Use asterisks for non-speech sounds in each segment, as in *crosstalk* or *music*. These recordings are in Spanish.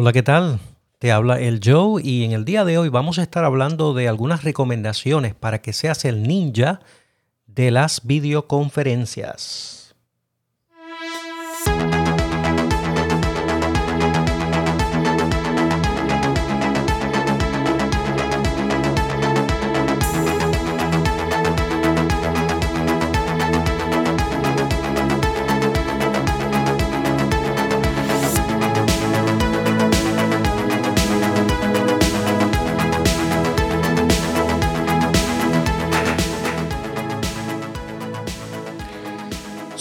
Hola, ¿qué tal? Te habla el Joe y en el día de hoy vamos a estar hablando de algunas recomendaciones para que seas el ninja de las videoconferencias.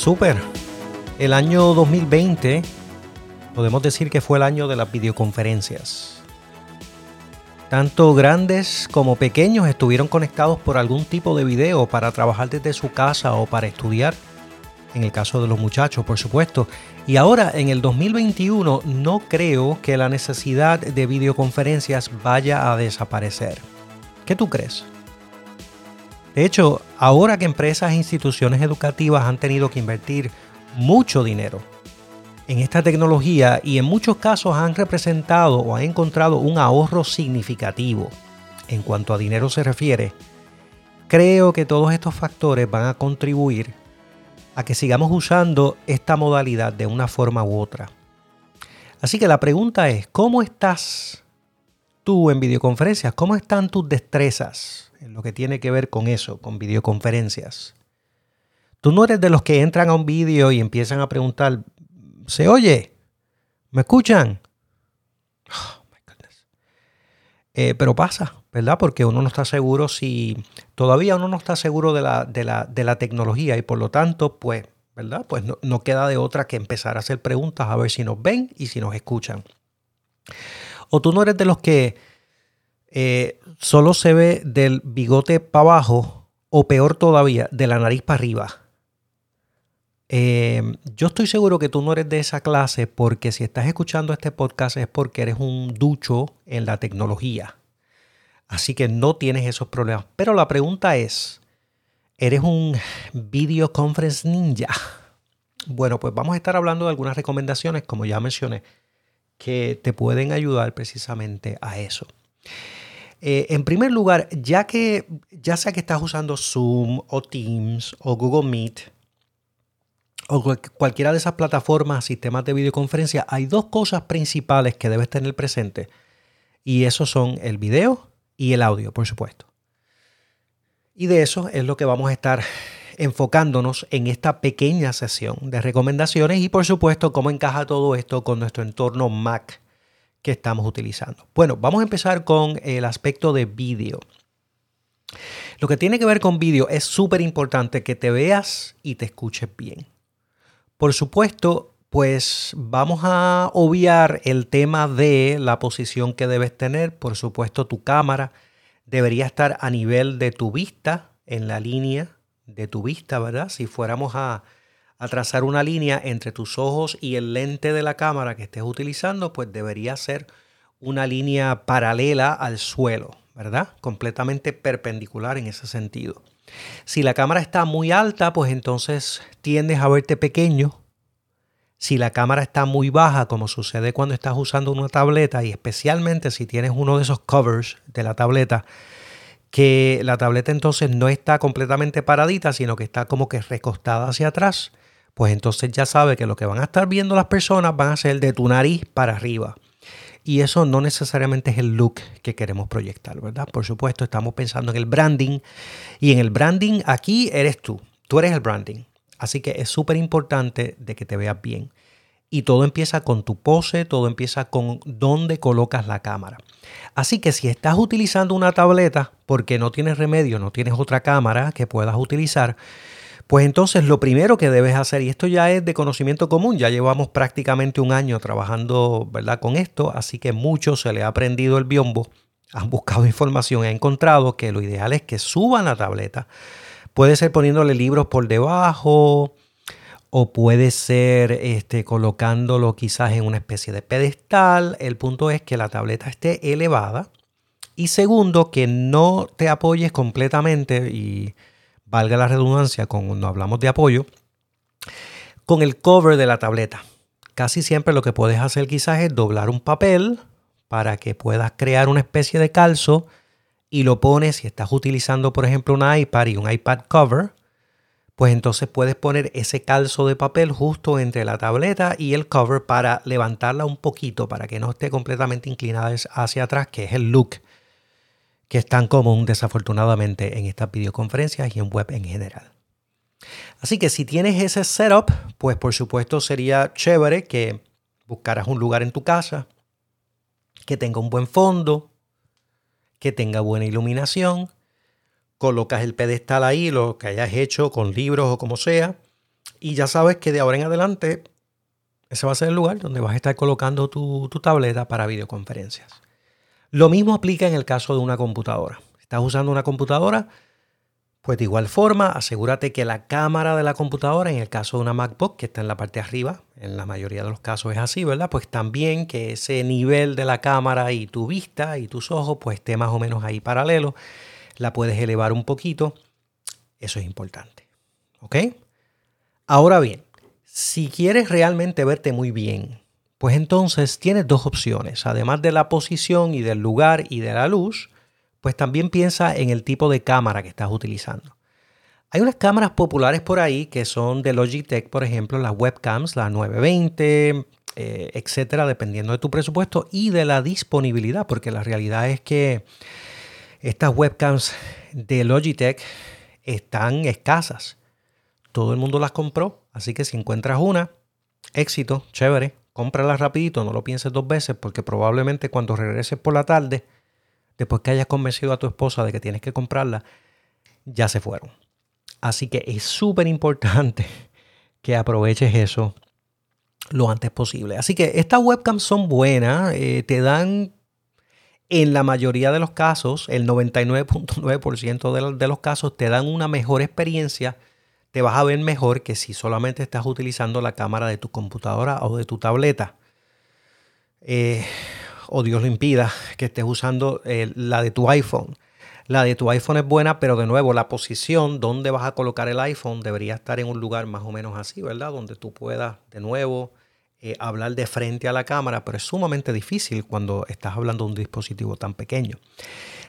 Super. El año 2020 podemos decir que fue el año de las videoconferencias. Tanto grandes como pequeños estuvieron conectados por algún tipo de video para trabajar desde su casa o para estudiar, en el caso de los muchachos, por supuesto. Y ahora, en el 2021, no creo que la necesidad de videoconferencias vaya a desaparecer. ¿Qué tú crees? De hecho, ahora que empresas e instituciones educativas han tenido que invertir mucho dinero en esta tecnología y en muchos casos han representado o han encontrado un ahorro significativo en cuanto a dinero se refiere, creo que todos estos factores van a contribuir a que sigamos usando esta modalidad de una forma u otra. Así que la pregunta es, ¿cómo estás tú en videoconferencias? ¿Cómo están tus destrezas? En lo que tiene que ver con eso, con videoconferencias. Tú no eres de los que entran a un vídeo y empiezan a preguntar, ¿se oye? ¿Me escuchan? Oh, eh, pero pasa, ¿verdad? Porque uno no está seguro si, todavía uno no está seguro de la, de la, tecnología y por lo tanto, pues, ¿verdad? Pues no queda de otra que empezar a hacer preguntas a ver si nos ven y si nos escuchan. O tú no eres de los que eh, solo se ve del bigote para abajo o peor todavía, de la nariz para arriba. Eh, yo estoy seguro que tú no eres de esa clase porque si estás escuchando este podcast es porque eres un ducho en la tecnología. Así que no tienes esos problemas. Pero la pregunta es, ¿eres un video conference ninja? Bueno, pues vamos a estar hablando de algunas recomendaciones, como ya mencioné, que te pueden ayudar precisamente a eso. Eh, en primer lugar, ya que ya sea que estás usando Zoom o Teams o Google Meet o cualquiera de esas plataformas, sistemas de videoconferencia, hay dos cosas principales que debes tener presente. Y esos son el video y el audio, por supuesto. Y de eso es lo que vamos a estar enfocándonos en esta pequeña sesión de recomendaciones y por supuesto cómo encaja todo esto con nuestro entorno Mac que estamos utilizando. Bueno, vamos a empezar con el aspecto de vídeo. Lo que tiene que ver con vídeo es súper importante que te veas y te escuches bien. Por supuesto, pues vamos a obviar el tema de la posición que debes tener. Por supuesto, tu cámara debería estar a nivel de tu vista, en la línea de tu vista, ¿verdad? Si fuéramos a, a trazar una línea entre tus ojos y el lente de la cámara que estés utilizando, pues debería ser una línea paralela al suelo, ¿verdad? Completamente perpendicular en ese sentido. Si la cámara está muy alta, pues entonces tiendes a verte pequeño. Si la cámara está muy baja, como sucede cuando estás usando una tableta, y especialmente si tienes uno de esos covers de la tableta, que la tableta entonces no está completamente paradita, sino que está como que recostada hacia atrás, pues entonces ya sabe que lo que van a estar viendo las personas van a ser de tu nariz para arriba. Y eso no necesariamente es el look que queremos proyectar, ¿verdad? Por supuesto, estamos pensando en el branding. Y en el branding aquí eres tú. Tú eres el branding. Así que es súper importante de que te veas bien. Y todo empieza con tu pose, todo empieza con dónde colocas la cámara. Así que si estás utilizando una tableta porque no tienes remedio, no tienes otra cámara que puedas utilizar, pues entonces lo primero que debes hacer, y esto ya es de conocimiento común, ya llevamos prácticamente un año trabajando ¿verdad? con esto, así que mucho se le ha aprendido el biombo, han buscado *laughs* información han encontrado que lo ideal es que suban la tableta. Puede ser poniéndole libros por debajo o puede ser este, colocándolo quizás en una especie de pedestal. El punto es que la tableta esté elevada. Y segundo, que no te apoyes completamente y valga la redundancia cuando hablamos de apoyo, con el cover de la tableta. casi siempre lo que puedes hacer quizás es doblar un papel para que puedas crear una especie de calzo y lo pones, si estás utilizando por ejemplo un iPad y un iPad cover, pues entonces puedes poner ese calzo de papel justo entre la tableta y el cover para levantarla un poquito, para que no esté completamente inclinada hacia atrás, que es el look que es tan común desafortunadamente en estas videoconferencias y en web en general. Así que si tienes ese setup, pues por supuesto sería chévere que buscaras un lugar en tu casa que tenga un buen fondo, que tenga buena iluminación, colocas el pedestal ahí, lo que hayas hecho con libros o como sea, y ya sabes que de ahora en adelante ese va a ser el lugar donde vas a estar colocando tu, tu tableta para videoconferencias. Lo mismo aplica en el caso de una computadora. Estás usando una computadora, pues de igual forma, asegúrate que la cámara de la computadora, en el caso de una MacBook, que está en la parte de arriba, en la mayoría de los casos es así, ¿verdad? Pues también que ese nivel de la cámara y tu vista y tus ojos, pues esté más o menos ahí paralelo. La puedes elevar un poquito. Eso es importante. ¿Ok? Ahora bien, si quieres realmente verte muy bien, pues entonces tienes dos opciones. Además de la posición y del lugar y de la luz, pues también piensa en el tipo de cámara que estás utilizando. Hay unas cámaras populares por ahí que son de Logitech, por ejemplo, las webcams, la 920, eh, etcétera, dependiendo de tu presupuesto y de la disponibilidad, porque la realidad es que estas webcams de Logitech están escasas. Todo el mundo las compró, así que si encuentras una, éxito, chévere, cómprala rapidito, no lo pienses dos veces, porque probablemente cuando regreses por la tarde, después que hayas convencido a tu esposa de que tienes que comprarla, ya se fueron. Así que es súper importante *laughs* que aproveches eso lo antes posible. Así que estas webcams son buenas, eh, te dan en la mayoría de los casos, el 99.9% de, de los casos, te dan una mejor experiencia te vas a ver mejor que si solamente estás utilizando la cámara de tu computadora o de tu tableta. Eh, o Dios lo impida que estés usando eh, la de tu iPhone. La de tu iPhone es buena, pero de nuevo, la posición donde vas a colocar el iPhone debería estar en un lugar más o menos así, ¿verdad? Donde tú puedas de nuevo eh, hablar de frente a la cámara, pero es sumamente difícil cuando estás hablando de un dispositivo tan pequeño.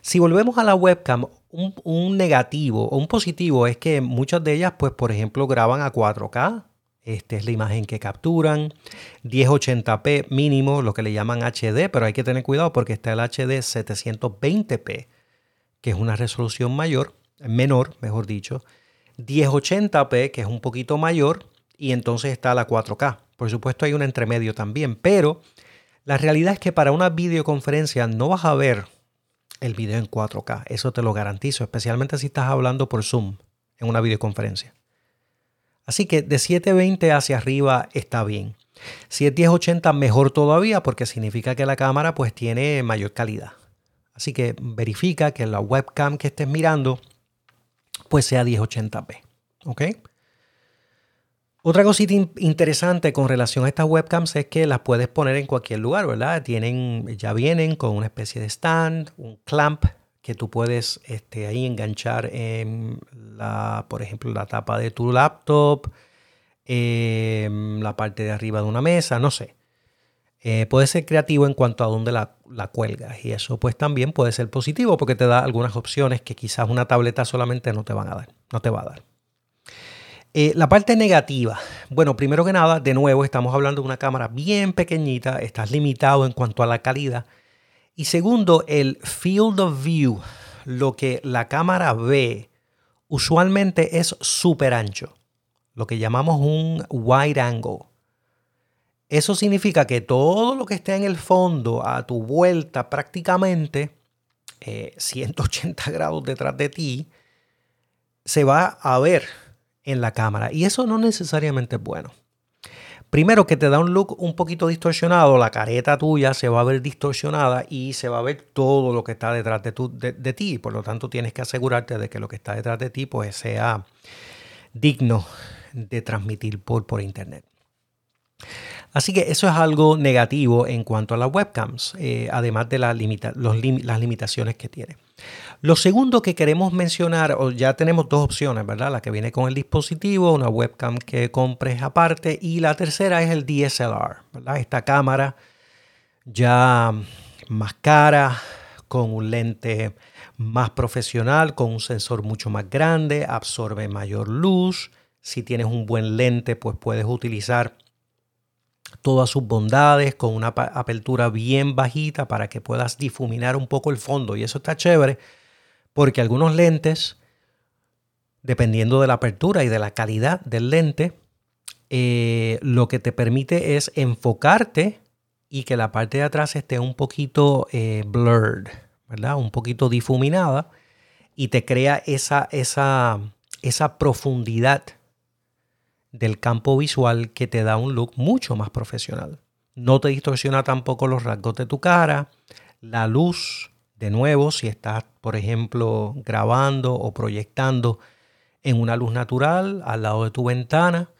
Si volvemos a la webcam, un, negativo o un positivo es que muchas de ellas, pues por ejemplo, graban a 4K. Esta es la imagen que capturan. 1080p mínimo, lo que le llaman HD, pero hay que tener cuidado porque está el HD 720p, que es una resolución mayor, menor, mejor dicho. 1080p, que es un poquito mayor, y entonces está la 4K. Por supuesto hay un entremedio también, pero la realidad es que para una videoconferencia no vas a ver el video en 4K. Eso te lo garantizo, especialmente si estás hablando por Zoom en una videoconferencia. Así que de 720 hacia arriba está bien. Si es 1080 mejor todavía porque significa que la cámara pues tiene mayor calidad. Así que verifica que la webcam que estés mirando pues sea 1080p. ¿Ok? Otra cosita interesante con relación a estas webcams es que las puedes poner en cualquier lugar, ¿verdad? Tienen, ya vienen con una especie de stand, un clamp que tú puedes este, ahí enganchar en la, por ejemplo, la tapa de tu laptop, em, la parte de arriba de una mesa, no sé. Eh, puede ser creativo en cuanto a dónde la, la, cuelgas y eso pues también puede ser positivo porque te da algunas opciones que quizás una tableta solamente no te van a dar, no te va a dar. Eh, la parte negativa. Bueno, primero que nada, de nuevo, estamos hablando de una cámara bien pequeñita, estás limitado en cuanto a la calidad. Y segundo, el field of view, lo que la cámara ve, usualmente es súper ancho, lo que llamamos un wide angle. Eso significa que todo lo que esté en el fondo, a tu vuelta prácticamente, 180 eh, *laughs* grados detrás de ti, se va a ver en la cámara. Y eso no necesariamente es bueno. Primero que te da un look un poquito distorsionado, la careta tuya se va a ver distorsionada y se va a ver todo lo que está detrás de, tu, de, ti. Por lo tanto, tienes que asegurarte de que lo que está detrás de ti pues, sea digno de transmitir por, por internet. Así que eso es algo negativo en cuanto a las webcams, eh, además de las limitaciones que tiene. Lo segundo que queremos mencionar, o ya tenemos dos opciones, ¿verdad? La que viene con el dispositivo, una webcam que compres aparte, y la tercera es el DSLR, ¿verdad? Esta cámara ya más cara, con un lente más profesional, con un sensor mucho más grande, absorbe mayor luz. Si tienes un buen lente, pues puedes utilizar todas sus bondades con una apertura bien bajita para que puedas difuminar un poco el fondo. Y eso está chévere porque algunos lentes, dependiendo de la apertura y de la calidad del lente, eh, lo que te permite es enfocarte y que la parte de atrás esté un poquito eh, blurred, ¿verdad? Un poquito difuminada y te crea esa, esa, esa profundidad del campo visual que te da un look mucho más profesional. No te distorsiona tampoco los rasgos de tu cara, la luz, de nuevo, si estás, por ejemplo, grabando o proyectando en una luz natural al lado de tu ventana,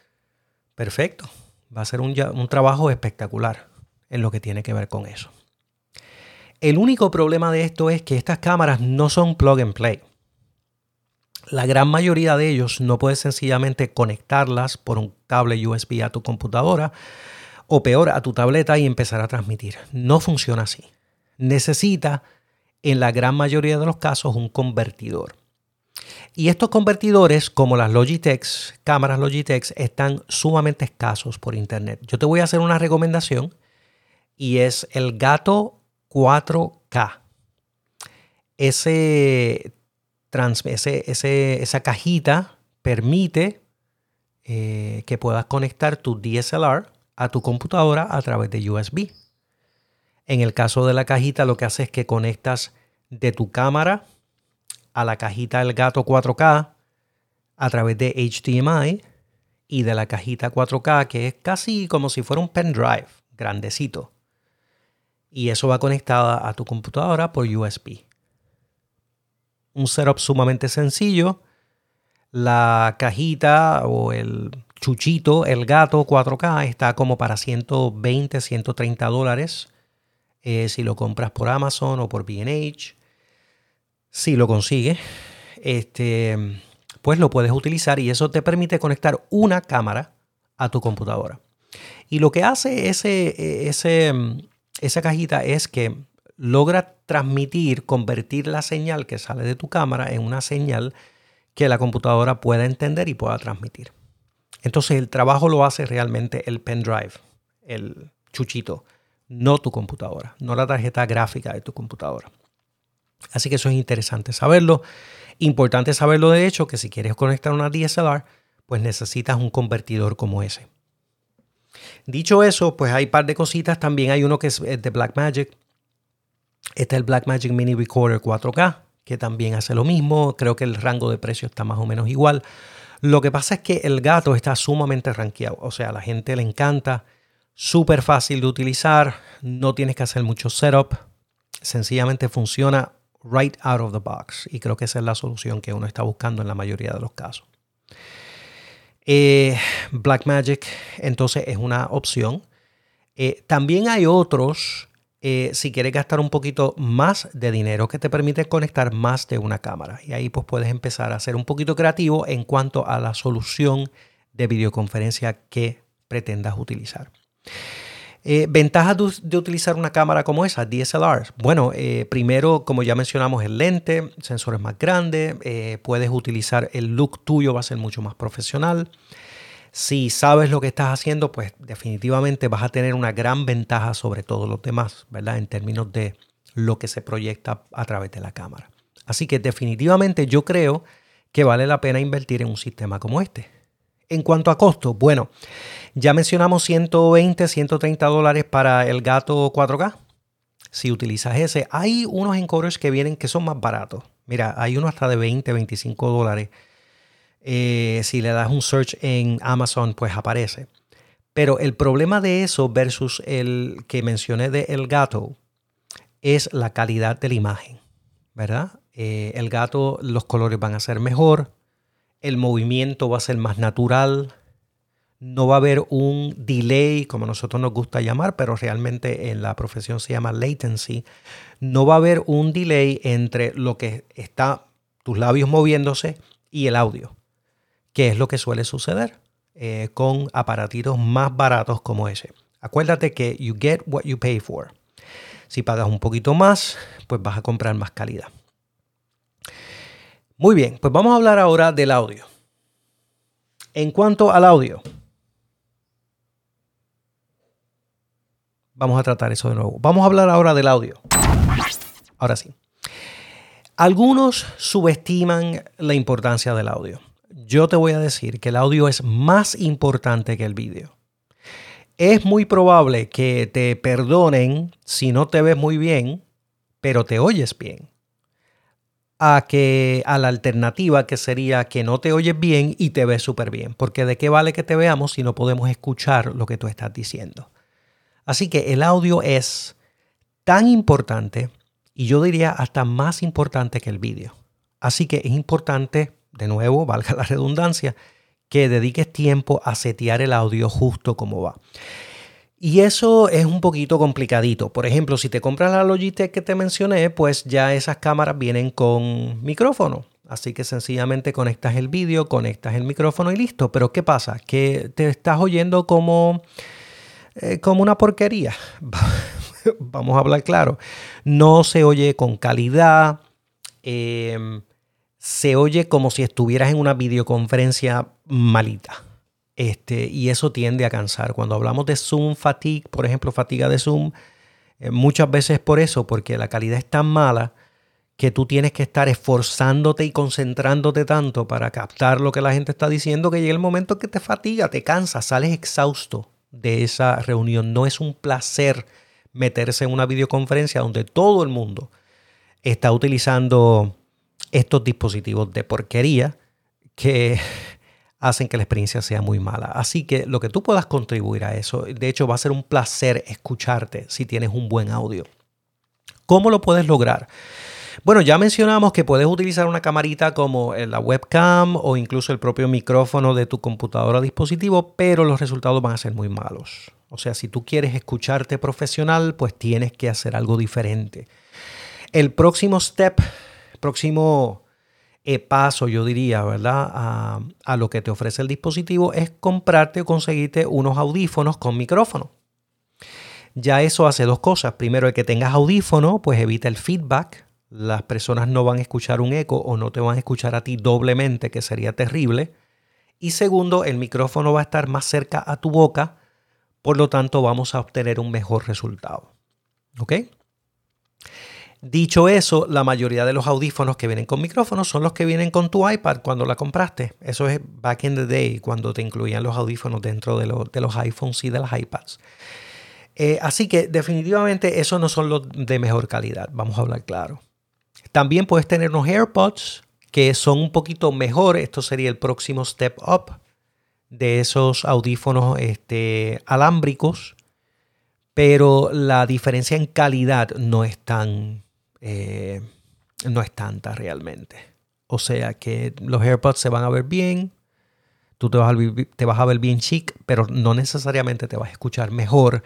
perfecto. Va a ser un, un trabajo espectacular en lo que tiene que ver con eso. El único problema de esto es que estas cámaras no son plug and play. La gran mayoría de ellos no puedes sencillamente conectarlas por un cable USB a tu computadora o peor a tu tableta y empezar a transmitir. No funciona así. Necesita en la gran mayoría de los casos un convertidor. Y estos convertidores, como las Logitech, cámaras Logitech, están sumamente escasos por internet. Yo te voy a hacer una recomendación y es el Gato 4K. Esa cajita permite eh, que puedas conectar tu DSLR a tu computadora a través de USB. En el caso de la cajita, lo que hace es que conectas de tu cámara a la cajita del gato 4K a través de HDMI y de la cajita 4K, que es casi como si fuera un pendrive grandecito. Y eso va conectada a tu computadora por USB un setup sumamente sencillo. La cajita o el chuchito, el gato 4K, está como para 120, 130 dólares. Eh, si lo compras por Amazon o por BH. Si lo consigues, este, pues lo puedes utilizar y eso te permite conectar una cámara a tu computadora. Y lo que hace ese, ese, esa cajita es que logra transmitir, convertir la señal que sale de tu cámara en una señal que la computadora pueda entender y pueda transmitir. Entonces el trabajo lo hace realmente el pendrive, el chuchito, no tu computadora, no la tarjeta gráfica de tu computadora. Así que eso es interesante saberlo. Importante saberlo de hecho que si quieres conectar una DSLR, pues necesitas un convertidor como ese. Dicho eso, pues hay un par de cositas. También hay uno que es de Blackmagic, Está el Blackmagic Mini Recorder 4K, que también hace lo mismo. Creo que el rango de precio está más o menos igual. Lo que pasa es que el gato está sumamente rankeado. O sea, a la gente le encanta. Súper fácil de utilizar. No tienes que hacer mucho setup. Sencillamente funciona right out of the box. Y creo que esa es la solución que uno está buscando en la mayoría de los casos. Eh, Blackmagic entonces es una opción. Eh, también hay otros eh, si quieres gastar un poquito más de dinero que te permite conectar más de una cámara. Y ahí pues puedes empezar a ser un poquito creativo en cuanto a la solución de videoconferencia que pretendas utilizar. Eh, ventajas de, utilizar una cámara como esa, DSLR. Bueno, eh, primero, como ya mencionamos, el lente, sensores más grandes, puedes utilizar el look tuyo, va a ser mucho más profesional. Si sabes lo que estás haciendo, pues definitivamente vas a tener una gran ventaja sobre todos los demás, ¿verdad? En términos de lo que se proyecta a través de la cámara. Así que definitivamente yo creo que vale la pena invertir en un sistema como este. En cuanto a costo, bueno, ya mencionamos 120, 130 dólares para el gato 4K. Si utilizas ese, hay unos encoders que vienen que son más baratos. Mira, hay uno hasta de 20, 25 dólares eh, si le das un search en Amazon, pues aparece. Pero el problema de eso versus el que mencioné de el gato es la calidad de la imagen, ¿verdad? Eh, el gato, los colores van a ser mejor, el movimiento va a ser más natural, no va a haber un delay, como nosotros nos gusta llamar, pero realmente en la profesión se llama latency. No va a haber un delay entre lo que está tus labios moviéndose y el audio, que es lo que suele suceder eh, con aparatitos más baratos como ese. Acuérdate que you get what you pay for. Si pagas un poquito más, pues vas a comprar más calidad. Muy bien, pues vamos a hablar ahora del audio. En cuanto al audio, vamos a tratar eso de nuevo. Vamos a hablar ahora del audio. Ahora sí. Algunos subestiman la importancia del audio. Yo te voy a decir que el audio es más importante que el vídeo. Es muy probable que te perdonen si no te ves muy bien, pero te oyes bien. A que a la alternativa que sería que no te oyes bien y te ves súper bien. Porque de qué vale que te veamos si no podemos escuchar lo que tú estás diciendo. Así que el audio es tan importante y yo diría hasta más importante que el vídeo. Así que es importante, de nuevo, valga la redundancia, que dediques tiempo a setear el audio justo como va. Y eso es un poquito complicadito. Por ejemplo, si te compras la Logitech que te mencioné, pues ya esas cámaras vienen con micrófono. Así que sencillamente conectas el vídeo, conectas el micrófono y listo. Pero ¿qué pasa? Que te estás oyendo como, eh, como una porquería. *laughs* vamos a hablar claro, no se oye con calidad, em, se oye como si estuvieras en una videoconferencia malita. Este, y eso tiende a cansar. Cuando hablamos de Zoom fatigue, por ejemplo, fatiga de Zoom, eh, muchas veces por eso, porque la calidad es tan mala que tú tienes que estar esforzándote y concentrándote tanto para captar lo que la gente está diciendo que llega el momento que te fatiga, te cansa, sales exhausto de esa reunión. No es un placer meterse en una videoconferencia donde todo el mundo está utilizando estos dispositivos de porquería que *laughs* hacen que la experiencia sea muy mala. Así que lo que tú puedas contribuir a eso, de hecho va a ser un placer escucharte si tienes un buen audio. ¿Cómo lo puedes lograr? Bueno, ya mencionamos que puedes utilizar una camarita como la webcam o incluso el propio micrófono de tu computadora o dispositivo, pero los resultados van a ser muy malos. O sea, si tú quieres escucharte profesional, pues tienes que hacer algo diferente. El próximo step, próximo eh, paso, yo diría, ¿verdad? A, a, lo que te ofrece el dispositivo es comprarte o conseguirte unos audífonos con micrófono. Ya eso hace dos cosas. Primero, el que tengas audífono, pues evita el feedback. Las personas no van a escuchar un eco o no te van a escuchar a ti doblemente, que sería terrible. Y segundo, el micrófono va a estar más cerca a tu boca por lo tanto, vamos a obtener un mejor resultado. ¿Ok? Dicho eso, la mayoría de los audífonos que vienen con micrófonos son los que vienen con tu iPad cuando la compraste. Eso es back in the day, cuando te incluían los audífonos dentro de, los iPhones y de las iPads. Eh, así que definitivamente esos no son los de mejor calidad, vamos a hablar claro. También puedes tener unos AirPods que son un poquito mejores. Esto sería el próximo step up de esos audífonos este, alámbricos, pero la diferencia en calidad no es tan, eh, no es tanta realmente. O sea que los AirPods se van a ver bien, tú te vas, a te vas a ver bien chic, pero no necesariamente te vas a escuchar mejor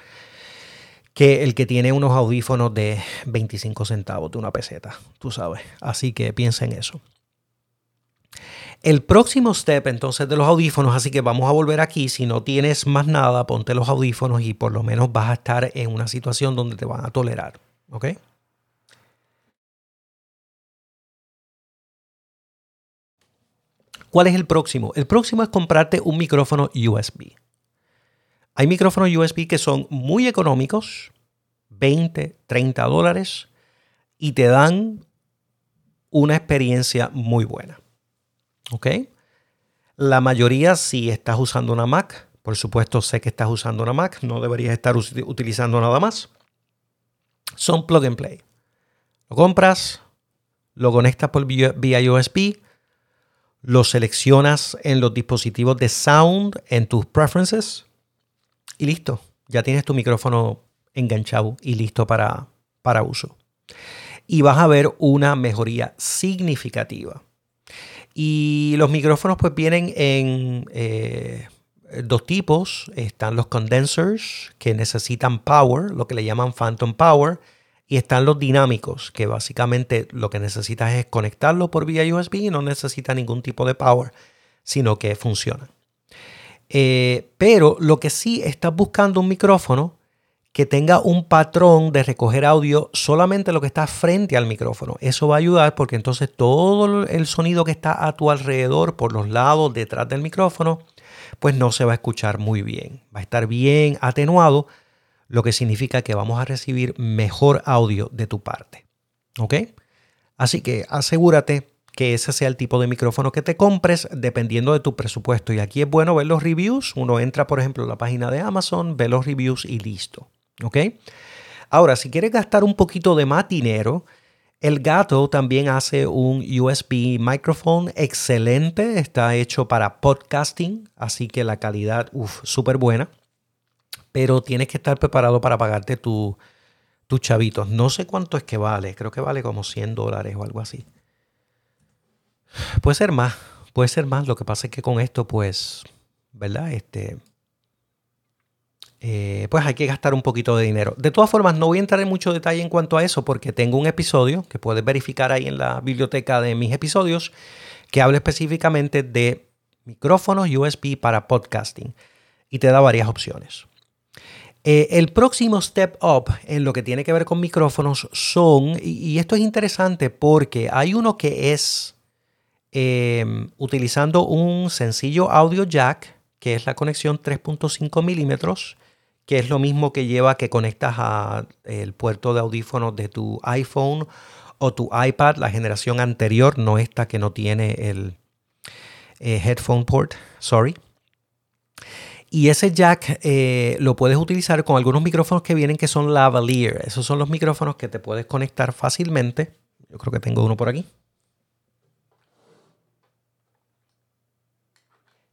que el que tiene unos audífonos de 25 centavos de una peseta, tú sabes. Así que piensa en eso. El próximo step entonces de los audífonos, así que vamos a volver aquí, si no tienes más nada, ponte los audífonos y por lo menos vas a estar en una situación donde te van a tolerar, ¿ok? ¿Cuál es el próximo? El próximo es comprarte un micrófono USB. Hay micrófonos USB que son muy económicos, 20, 30 dólares, y te dan una experiencia muy buena. ¿Ok? La mayoría, si estás usando una Mac, por supuesto sé que estás usando una Mac, no deberías estar utilizando nada más. Son plug and play. Lo compras, lo conectas por vía, USB, lo seleccionas en los dispositivos de sound, en tus preferences y listo. Ya tienes tu micrófono enganchado y listo para, para uso. Y vas a ver una mejoría significativa. Y los micrófonos pues vienen en, eh, dos tipos. Están los condensers que necesitan power, lo que le llaman phantom power. Y están los dinámicos, que básicamente lo que necesitas es conectarlo por vía USB y no necesita ningún tipo de power, sino que funciona. Eh, pero lo que sí estás buscando un micrófono que tenga un patrón de recoger audio solamente lo que está frente al micrófono. Eso va a ayudar porque entonces todo el sonido que está a tu alrededor, por los lados, detrás del micrófono, pues no se va a escuchar muy bien. Va a estar bien atenuado, lo que significa que vamos a recibir mejor audio de tu parte. ¿Ok? Así que asegúrate que ese sea el tipo de micrófono que te compres dependiendo de tu presupuesto. Y aquí es bueno ver los reviews. Uno entra, por ejemplo, a la página de Amazon, ve los reviews y listo. ¿Ok? Ahora, si quieres gastar un poquito de más dinero, el gato también hace un USB microphone excelente. Está hecho para podcasting, así que la calidad, uff, súper buena. Pero tienes que estar preparado para pagarte tus chavitos. No sé cuánto es que vale. Creo que vale como 100 dólares o algo así. Puede ser más. Puede ser más. Lo que pasa es que con esto, pues, ¿verdad? Este, eh, pues hay que gastar un poquito de dinero. De todas formas, no voy a entrar en mucho detalle en cuanto a eso porque tengo un episodio que puedes verificar ahí en la biblioteca de mis episodios que habla específicamente de micrófonos USB para podcasting y te da varias opciones. Eh, el próximo step up en lo que tiene que ver con micrófonos son, y, esto es interesante porque hay uno que es eh, utilizando un sencillo audio jack, que es la conexión 3.5 milímetros, que es lo mismo que lleva que conectas al puerto de audífonos de tu iPhone o tu iPad, la generación anterior, no esta que no tiene el eh, headphone port, sorry. Y ese jack eh, lo puedes utilizar con algunos micrófonos que vienen que son lavalier. Esos son los micrófonos que te puedes conectar fácilmente. Yo creo que tengo uno por aquí.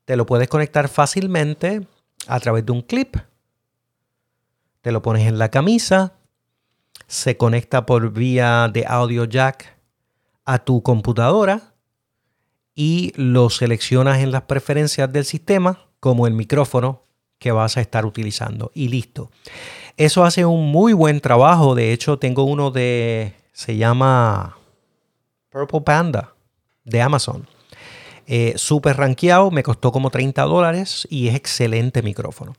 Te lo puedes conectar fácilmente a través de un clip te lo pones en la camisa, se conecta por vía de audio jack a tu computadora y lo seleccionas en las preferencias del sistema como el micrófono que vas a estar utilizando y listo. Eso hace un muy buen trabajo. De hecho, tengo uno de, se llama Purple Panda de Amazon. Eh, Súper rankeado, me costó como 30 dólares y es excelente micrófono.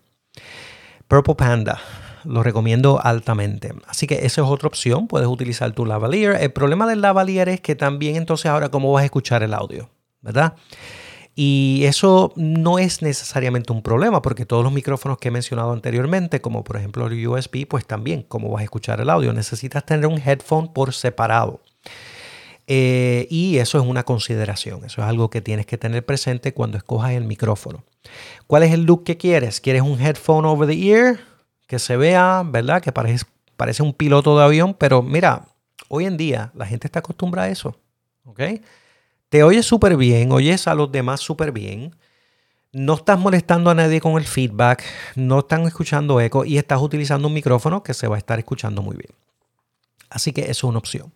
Purple Panda lo recomiendo altamente. Así que esa es otra opción, puedes utilizar tu lavalier. El problema del lavalier es que también entonces ahora cómo vas a escuchar el audio, ¿verdad? Y eso no es necesariamente un problema porque todos los micrófonos que he mencionado anteriormente, como por ejemplo el USB, pues también cómo vas a escuchar el audio. Necesitas tener un headphone por separado. Eh, y eso es una consideración, eso es algo que tienes que tener presente cuando escojas el micrófono. ¿Cuál es el look que quieres? ¿Quieres un headphone over the ear? que se vea, ¿verdad? Que parece, parece un piloto de avión, pero mira, hoy en día la gente está acostumbrada a eso, ¿ok? Te oyes súper bien, oyes a los demás súper bien, no estás molestando a nadie con el feedback, no están escuchando eco y estás utilizando un micrófono que se va a estar escuchando muy bien. Así que eso es una opción.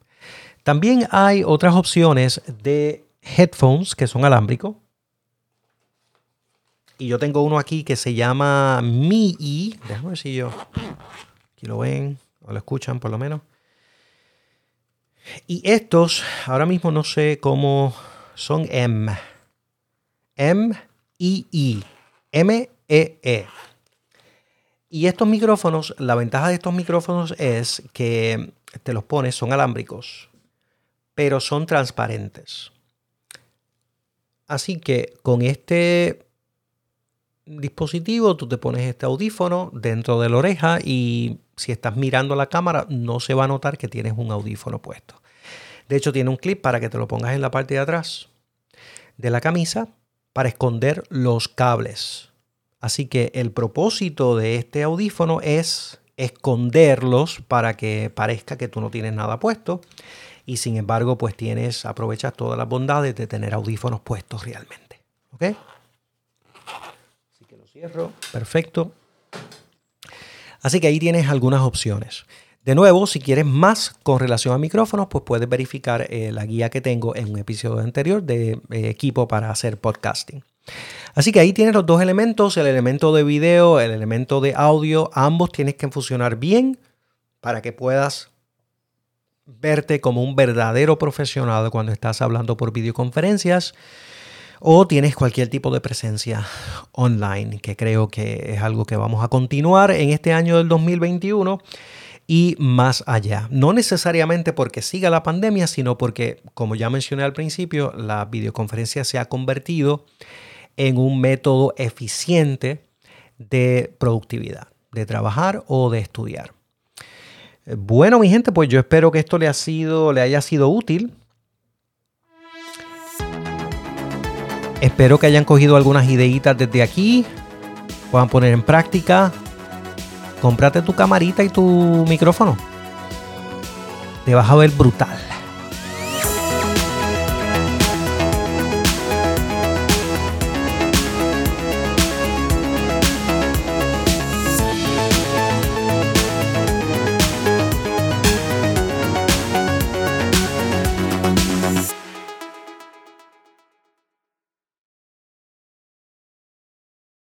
También hay otras opciones de headphones que son alámbricos. Y yo tengo uno aquí que se llama Mi. Déjame ver si yo. Aquí lo ven o lo escuchan por lo menos. Y estos, ahora mismo no sé cómo son M. M I I. M E E. Y estos micrófonos, la ventaja de estos micrófonos es que te los pones, son alámbricos, pero son transparentes. Así que con este dispositivo, tú te pones este audífono dentro de la oreja y si estás mirando la cámara no se va a notar que tienes un audífono puesto. De hecho, tiene un clip para que te lo pongas en la parte de atrás de la camisa para esconder los cables. Así que el propósito de este audífono es esconderlos para que parezca que tú no tienes nada puesto y sin embargo pues tienes aprovechas todas las bondades de tener audífonos puestos realmente. ¿Ok? Cierro. Perfecto. Así que ahí tienes algunas opciones. De nuevo, si quieres más con relación a micrófonos, pues puedes verificar eh, la guía que tengo en un episodio anterior de eh, equipo para hacer podcasting. Así que ahí tienes los dos elementos, el elemento de video, el elemento de audio, ambos tienes que funcionar bien para que puedas verte como un verdadero profesional cuando estás hablando por videoconferencias o tienes cualquier tipo de presencia online, que creo que es algo que vamos a continuar en este año del 2021 y más allá. No necesariamente porque siga la pandemia, sino porque, como ya mencioné al principio, la videoconferencia se ha convertido en un método eficiente de productividad, de trabajar o de estudiar. Bueno, mi gente, pues yo espero que esto le, haya sido útil. Espero que hayan cogido algunas ideitas desde aquí, puedan poner en práctica. Cómprate tu camarita y tu micrófono. Te vas a ver brutal.